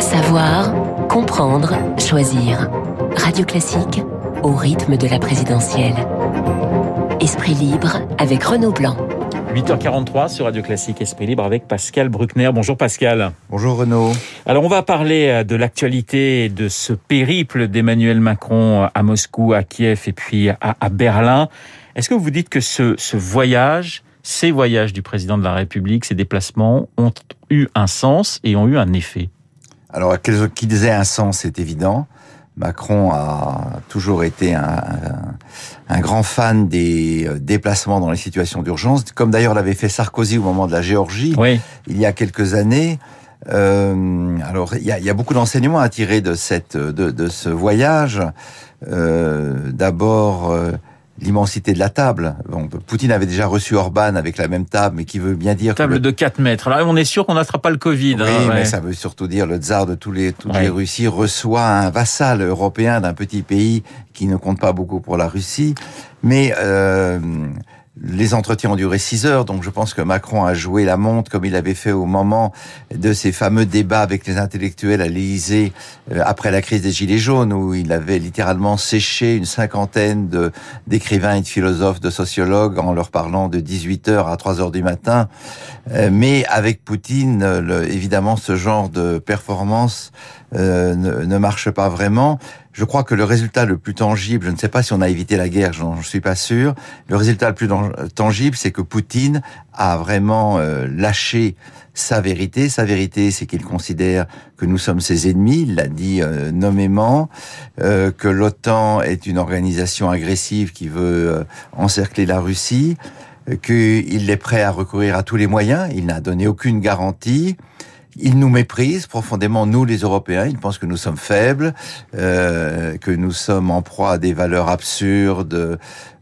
Savoir, comprendre, choisir. Radio Classique au rythme de la présidentielle. Esprit libre avec Renaud Blanc. 8h43 sur Radio Classique Esprit Libre avec Pascal Bruckner. Bonjour Pascal. Bonjour Renaud. Alors on va parler euh, de l'actualité de ce périple d'Emmanuel Macron à Moscou, à Kiev et puis à, Berlin. Est-ce que vous dites que ce, ce voyage, ces voyages du président de la République, ces déplacements ont eu un sens et ont eu un effet? Alors qui disait un sens, c'est évident. Macron a toujours été un, un, grand fan des euh, déplacements dans les situations d'urgence, comme d'ailleurs l'avait fait Sarkozy au moment de la Géorgie il y a quelques années. Euh, alors, il y a, y a, beaucoup d'enseignements à tirer de cette de, de ce voyage. Euh, D'abord, euh, l'immensité de la table. Bon, Poutine avait déjà reçu Orban avec la même table, mais qui veut bien dire... Table de 4 mètres. Là, on est sûr qu'on n'attrape pas le Covid. Oui, hein, mais ça veut surtout dire le tsar de tous les, toutes les Russies reçoit un vassal européen d'un petit pays qui ne compte pas beaucoup pour la Russie. Mais... Euh, les entretiens ont duré six heures, donc je pense que Macron a joué la montre comme il avait fait au moment de ces fameux débats avec les intellectuels à l'Élysée euh, après la crise des Gilets jaunes, où il avait littéralement séché une cinquantaine d'écrivains et de philosophes, de sociologues en leur parlant de 18 heures à 3 heures du matin. Euh, mais avec Poutine, évidemment, ce genre de performance euh, ne marche pas vraiment. Je crois que le résultat le plus tangible, je ne sais pas si on a évité la guerre, je ne suis pas sûr, le résultat le plus tangible, c'est que Poutine a vraiment euh, lâché sa vérité. Sa vérité, c'est qu'il considère que nous sommes ses ennemis, il l'a dit euh, nommément, euh, que l'OTAN est une organisation agressive qui veut encercler la Russie, qu'il est prêt à recourir à tous les moyens, il n'a donné aucune garantie. Il nous méprise profondément, nous les Européens. Il pense que nous sommes faibles, euh, que nous sommes en proie à des valeurs absurdes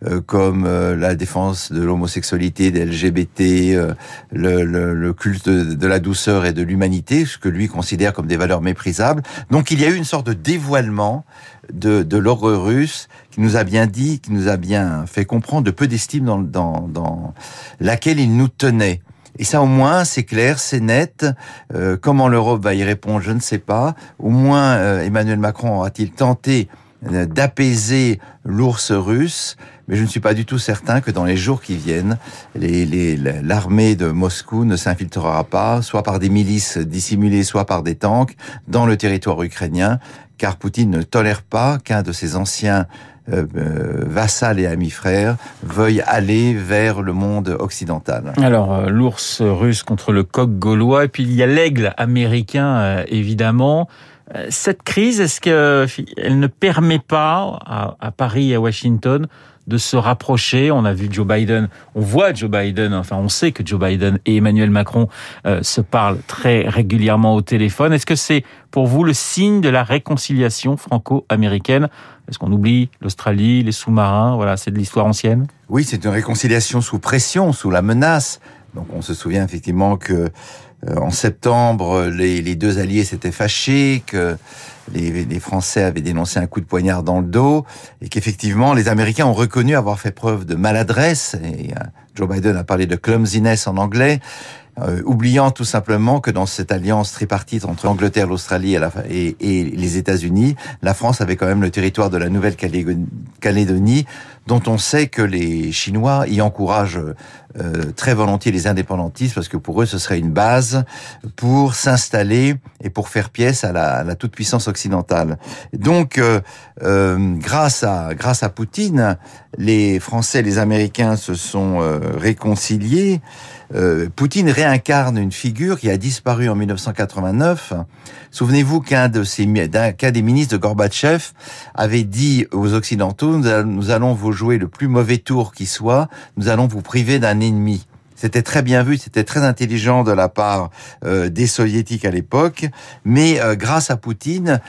euh, comme euh, la défense de l'homosexualité, des LGBT, euh, le, le, le, culte de, la douceur et de l'humanité, ce que lui considère comme des valeurs méprisables. Donc il y a eu une sorte de dévoilement de, de l'horreur russe qui nous a bien dit, qui nous a bien fait comprendre de peu d'estime dans, dans, dans laquelle il nous tenait. Et ça, au moins, c'est clair, c'est net. Euh, comment l'Europe va y répondre, je ne sais pas. Au moins, euh, Emmanuel Macron aura-t-il tenté euh, d'apaiser l'ours russe, mais je ne suis pas du tout certain que dans les jours qui viennent, l'armée les, de Moscou ne s'infiltrera pas, soit par des milices dissimulées, soit par des tanks, dans le territoire ukrainien, car Poutine ne tolère pas qu'un de ses anciens euh, euh, vassal et ami frère veuille aller vers le monde occidental. Alors, euh, l'ours russe contre le coq gaulois, et puis il y a l'aigle américain, évidemment. Cette crise, est-ce qu'elle ne permet pas à, Paris et à Washington de se rapprocher? On a vu Joe Biden, on voit Joe Biden, enfin on sait que Joe Biden et Emmanuel Macron euh, se parlent très régulièrement au téléphone. Est-ce que c'est pour vous le signe de la réconciliation franco-américaine? Est-ce qu'on oublie l'Australie, les sous-marins? Voilà, c'est de l'histoire ancienne. Oui, c'est une réconciliation sous pression, sous la menace. Donc on se souvient effectivement que euh, en septembre, les, deux alliés s'étaient fâchés, que les, Français avaient dénoncé un coup de poignard dans le dos, et qu'effectivement les Américains ont reconnu avoir fait preuve de maladresse. Et euh, Joe Biden a parlé de clumsiness en anglais. Euh, oubliant tout simplement que dans cette alliance tripartite entre l'Angleterre, l'Australie et, les États-Unis, la France avait quand même le territoire de la Nouvelle-Calédonie, dont on sait que les Chinois y encouragent euh, très volontiers les indépendantistes, parce que pour eux, ce serait une base pour s'installer et pour faire pièce à la, toute-puissance occidentale. Donc, euh, euh, grâce à grâce à Poutine, les Français et les Américains se sont réconciliés. Poutine réincarne une figure qui a disparu en 1989. Souvenez-vous qu'un qu'un des ministres de Gorbatchev avait dit aux Occidentaux nous allons vous jouer le plus mauvais tour qui soit, nous allons vous priver d'un ennemi. C'était très bien vu, c'était très intelligent de la part euh, des soviétiques à l'époque, mais euh, grâce à Poutine,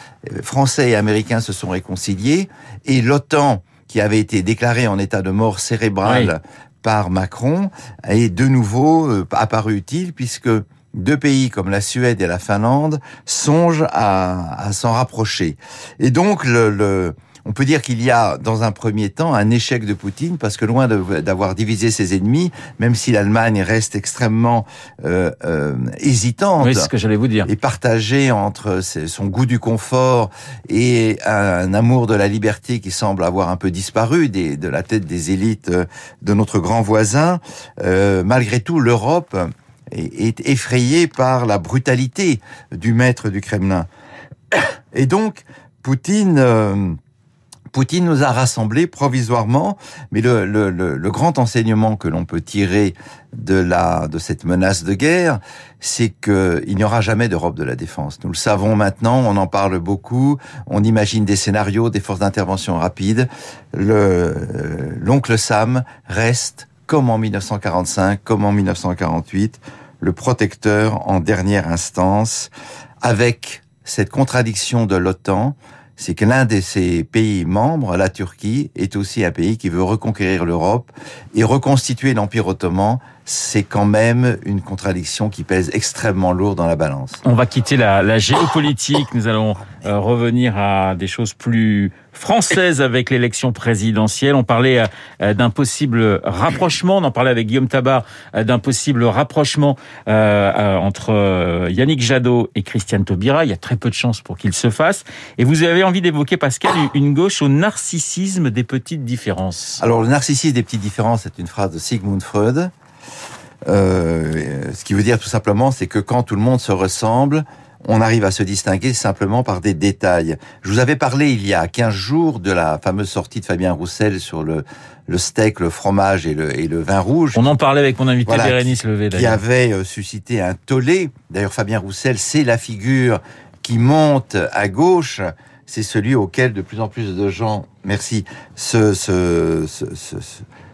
Français et Américains se sont réconciliés et l'OTAN qui avait été déclaré en état de mort cérébrale par Macron est de nouveau euh, apparu utile puisque deux pays comme la Suède et la Finlande songent à, à s'en rapprocher. Et donc le, le on peut dire qu'il y a, dans un premier temps, un échec de Poutine, parce que loin d'avoir divisé ses ennemis, même si l'Allemagne reste extrêmement euh, euh, hésitante, oui, ce que j'allais vous dire, et partagée entre son goût du confort et un, amour de la liberté qui semble avoir un peu disparu des, de la tête des élites euh, de notre grand voisin, euh, malgré tout, l'Europe est, est effrayée par la brutalité du maître du Kremlin. Et donc, Poutine euh, Poutine nous a rassemblés provisoirement, mais le, le, le, grand enseignement que l'on peut tirer de la de cette menace de guerre, c'est qu'il n'y aura jamais d'Europe de la défense. Nous le savons maintenant, on en parle beaucoup, on imagine des scénarios, des forces d'intervention rapides. Le l'oncle Sam reste comme en 1945, comme en 1948, le protecteur en dernière instance, avec cette contradiction de l'OTAN c'est que l'un de ces pays membres, la Turquie, est aussi un pays qui veut reconquérir l'Europe et reconstituer l'Empire ottoman c'est quand même une contradiction qui pèse extrêmement lourd dans la balance. On va quitter la, la géopolitique, nous allons euh, revenir à des choses plus françaises avec l'élection présidentielle. On parlait euh, d'un possible rapprochement, on en parlait avec Guillaume Tabar, euh, d'un possible rapprochement entre Yannick Jadot et Christiane Taubira. Il y a très peu de chances pour qu'il se fasse. Et vous avez envie d'évoquer, Pascal, une gauche au narcissisme des petites différences. Alors, le narcissisme des petites différences, c'est une phrase de Sigmund Freud. Euh, ce qui veut dire tout simplement, c'est que quand tout le monde se ressemble, on arrive à se distinguer simplement par des détails. Je vous avais parlé il y a 15 jours de la fameuse sortie de Fabien Roussel sur le, le steak, le fromage et le, et le vin rouge. On en parlait avec mon invité Bérénice Levé Qui avait euh, suscité un tollé. D'ailleurs, Fabien Roussel, c'est la figure qui monte à gauche. C'est celui auquel de plus en plus de gens, merci, se, se, se, se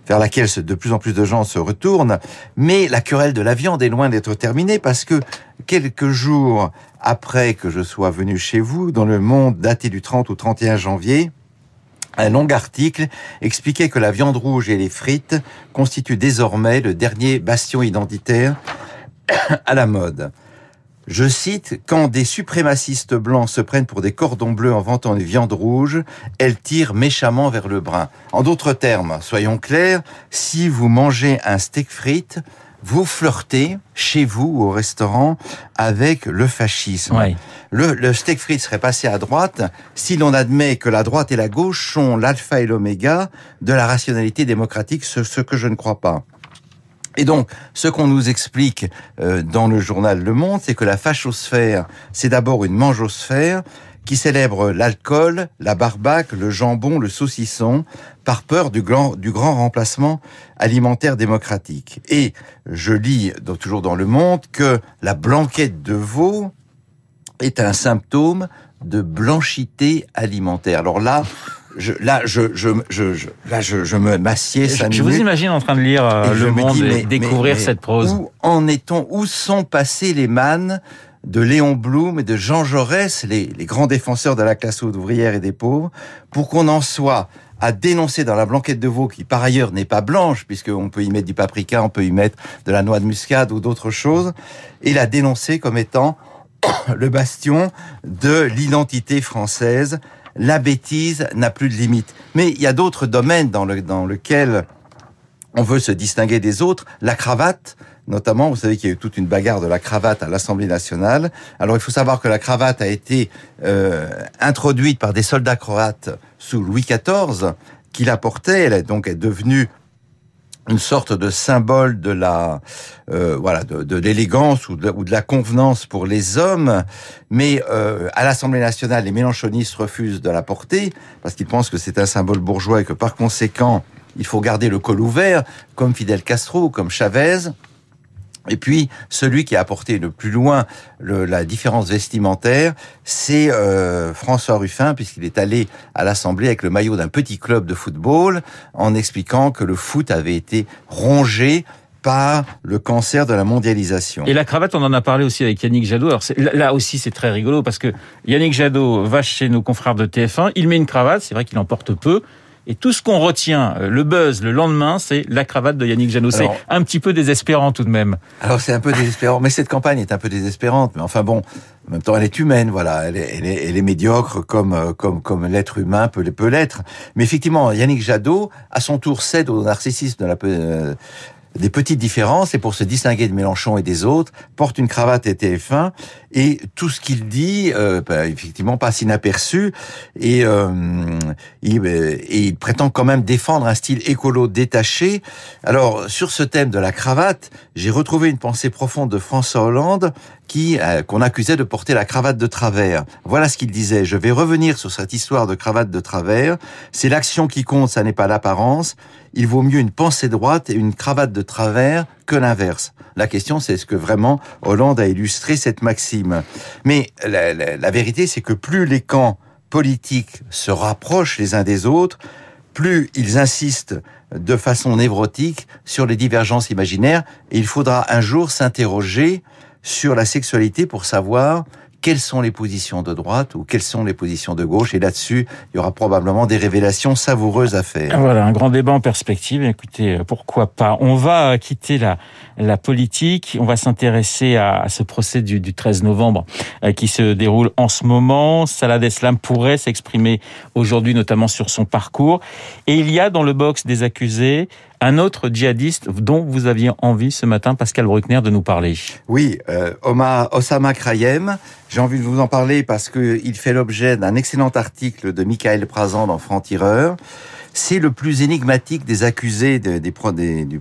vers laquelle de plus en plus de gens se retournent. Mais la querelle de la viande est loin d'être terminée parce que quelques jours après que je sois venu chez vous, dans le monde daté du 30 au 31 janvier, un long article expliquait que la viande rouge et les frites constituent désormais le dernier bastion identitaire à la mode. Je cite, quand des suprémacistes blancs se prennent pour des cordons bleus en vantant les viandes rouges, elles tirent méchamment vers le brun. En d'autres termes, soyons clairs, si vous mangez un steak frites, vous flirtez chez vous au restaurant avec le fascisme. Le, le, steak frites serait passé à droite si l'on admet que la droite et la gauche sont l'alpha et l'oméga de la rationalité démocratique, ce que je ne crois pas. Et donc, ce qu'on nous explique euh, dans le journal Le Monde, c'est que la fachosphère, c'est d'abord une mangeosphère qui célèbre l'alcool, la barbaque, le jambon, le saucisson, par peur du grand, du grand remplacement alimentaire démocratique. Et je lis toujours dans Le Monde que la blanquette de veau est un symptôme de blanchité alimentaire. Alors là, je, là, je, je, je, là, je, je me m'assieds. Je, je vous imagine en train de lire euh, Le Monde et découvrir cette prose. Où en est-on? Où sont passés les mannes de Léon Blum et de Jean Jaurès, les, les grands défenseurs de la classe ouvrière et des pauvres, pour qu'on en soit à dénoncer dans la blanquette de veau, qui par ailleurs n'est pas blanche, puisqu'on peut y mettre du paprika, on peut y mettre de la noix de muscade ou d'autres choses, et la dénoncer comme étant le bastion de l'identité française la bêtise n'a plus de limite. Mais il y a d'autres domaines dans, le, dans lesquels on veut se distinguer des autres. La cravate, notamment, vous savez qu'il y a eu toute une bagarre de la cravate à l'Assemblée nationale. Alors il faut savoir que la cravate a été euh, introduite par des soldats croates sous Louis XIV, qui la portaient. Elle est donc est devenue une sorte de symbole de la euh, voilà de, l'élégance ou de, ou de, la convenance pour les hommes, mais euh, à l'Assemblée nationale, les Mélenchonistes refusent de la porter parce qu'ils pensent que c'est un symbole bourgeois et que par conséquent, il faut garder le col ouvert, comme Fidel Castro, comme Chavez. Et puis, celui qui a apporté le plus loin la différence vestimentaire, c'est euh, François Ruffin, puisqu'il est allé à l'Assemblée avec le maillot d'un petit club de football, en expliquant que le foot avait été rongé par le cancer de la mondialisation. Et la cravate, on en a parlé aussi avec Yannick Jadot. Alors là aussi, c'est très rigolo parce que Yannick Jadot va chez nos confrères de TF1, il met une cravate, c'est vrai qu'il en porte peu, Et tout ce qu'on retient, euh, le buzz, le lendemain, c'est la cravate de Yannick Jadot. C'est un petit peu désespérant tout de même. Alors c'est un peu désespérant, mais cette campagne est un peu désespérante. Mais enfin bon, en même temps, elle est humaine, voilà. Elle est, elle est, elle est médiocre comme euh, comme comme l'être humain peut peut l'être. Mais effectivement, Yannick Jadot, à son tour, cède au narcissisme de la euh, des petites différences et pour se distinguer de Mélenchon et des autres, porte une cravate et TF1 et tout ce qu'il dit, euh, bah, effectivement, passe inaperçu et, euh, il, et il prétend quand même défendre un style écolo détaché. Alors, sur ce thème de la cravate, j'ai retrouvé une pensée profonde de François Hollande qui euh, qu'on accusait de porter la cravate de travers. Voilà ce qu'il disait. Je vais revenir sur cette histoire de cravate de travers. C'est l'action qui compte, ça n'est pas l'apparence. Il vaut mieux une pensée droite et une cravate de travers que l'inverse. La question, c'est est-ce que vraiment Hollande a illustré cette maxime? Mais la, la vérité, c'est que plus les camps politiques se rapprochent les uns des autres, plus ils insistent de façon névrotique sur les divergences imaginaires, et il faudra un jour s'interroger sur la sexualité pour savoir quelles sont les positions de droite ou quelles sont les positions de gauche. Et là-dessus, il y aura probablement des révélations savoureuses à faire. Voilà, un grand débat en perspective. Écoutez, pourquoi pas On va quitter la, la politique. On va s'intéresser à, ce procès du, du 13 novembre euh, qui se déroule en ce moment. Salah Deslam pourrait s'exprimer aujourd'hui, notamment sur son parcours. Et il y a dans le box des accusés un autre djihadiste dont vous aviez envie ce matin, Pascal Bruckner, de nous parler. Oui, euh, Omar Osama Krayem. J'ai envie de vous en parler parce qu'il fait l'objet d'un excellent article de Michael Prazan dans Franc-Tireur. C'est le plus énigmatique des accusés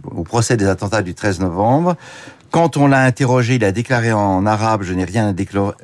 au procès des attentats du 13 novembre. Quand on l'a interrogé, il a déclaré en arabe « Je n'ai rien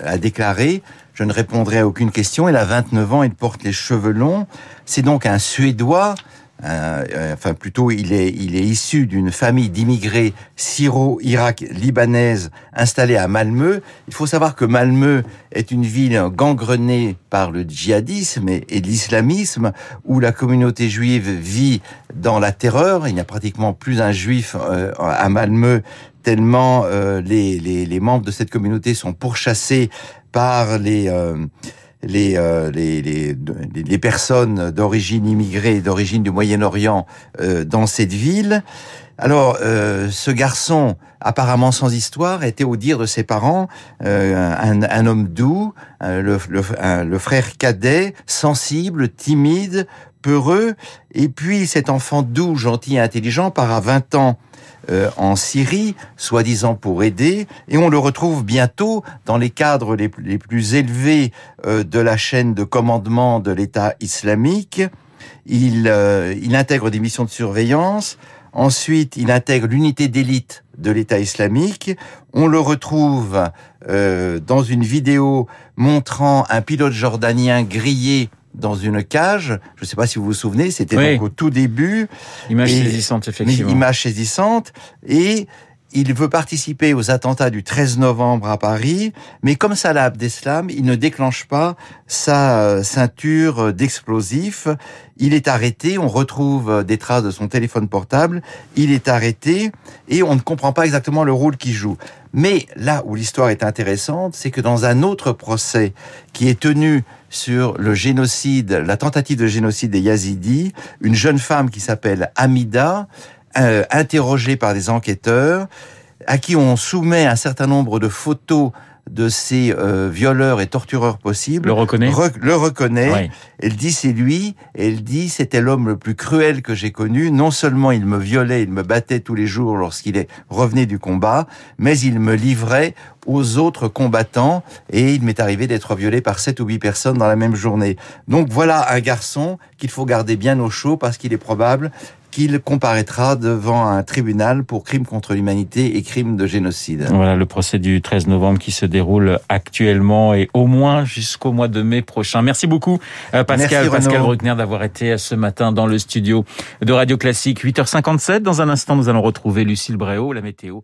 à déclarer ». Je ne répondrai à aucune question. Il a 29 ans, il porte les cheveux longs. C'est donc un Suédois euh, euh, enfin plutôt il est, il est issu d'une famille d'immigrés syro-irak-libanaise installée à Malmö. Il faut savoir que Malmö est une ville gangrenée par le djihadisme et, l'islamisme, où la communauté juive vit dans la terreur. Il n'y a pratiquement plus un juif euh, à Malmö tellement les, les, les, membres de cette communauté sont pourchassés par les euh, les, les, les, les, personnes d'origine immigrée, d'origine du Moyen-Orient euh, dans cette ville. Alors, euh, ce garçon, apparemment sans histoire, était au dire de ses parents un, un, homme doux, le, le, le frère cadet, sensible, timide, peureux, et puis cet enfant doux, gentil et intelligent part à 20 ans euh, en Syrie, soi-disant pour aider, et on le retrouve bientôt dans les cadres les, plus élevés euh, de la chaîne de commandement de l'État islamique. Il, euh, il intègre des missions de surveillance. Ensuite, il intègre l'unité d'élite de l'État islamique. On le retrouve dans une vidéo montrant un pilote jordanien grillé dans une cage. Je ne sais pas si vous vous souvenez, c'était donc au tout début. Image saisissante, effectivement. Image saisissante. Et il veut participer aux attentats du 13 novembre à Paris, mais comme Salah Abdeslam, il ne déclenche pas sa euh, ceinture d'explosifs. Il est arrêté, on retrouve des traces de son téléphone portable, il est arrêté et on ne comprend pas exactement le rôle qu'il joue. Mais là où l'histoire est intéressante, c'est que dans un autre procès qui est tenu sur le génocide, la tentative de génocide des Yazidis, une jeune femme qui s'appelle Amida, euh, par des enquêteurs, à qui on soumet un certain nombre de photos de ces euh, violeurs et tortureurs possibles. Le reconnaît? le reconnaît. Elle dit c'est lui. elle dit c'était l'homme le plus cruel que j'ai connu. Non seulement il me violait, il me battait tous les jours lorsqu'il est revenu du combat, mais il me livrait aux autres combattants et il m'est arrivé d'être violé par sept ou huit personnes dans la même journée. Donc voilà un garçon qu'il faut garder bien au chaud parce qu'il est probable qu'il comparaîtra devant un tribunal pour crimes contre l'humanité et crimes de génocide. Voilà le procès du 13 novembre qui se déroule actuellement et au moins jusqu'au mois de mai prochain. Merci beaucoup euh, Pascal, Pascal Bruckner d'avoir été ce matin dans le studio de Radio Classique 8h57. Dans un instant, nous allons retrouver Lucille Bréau, la météo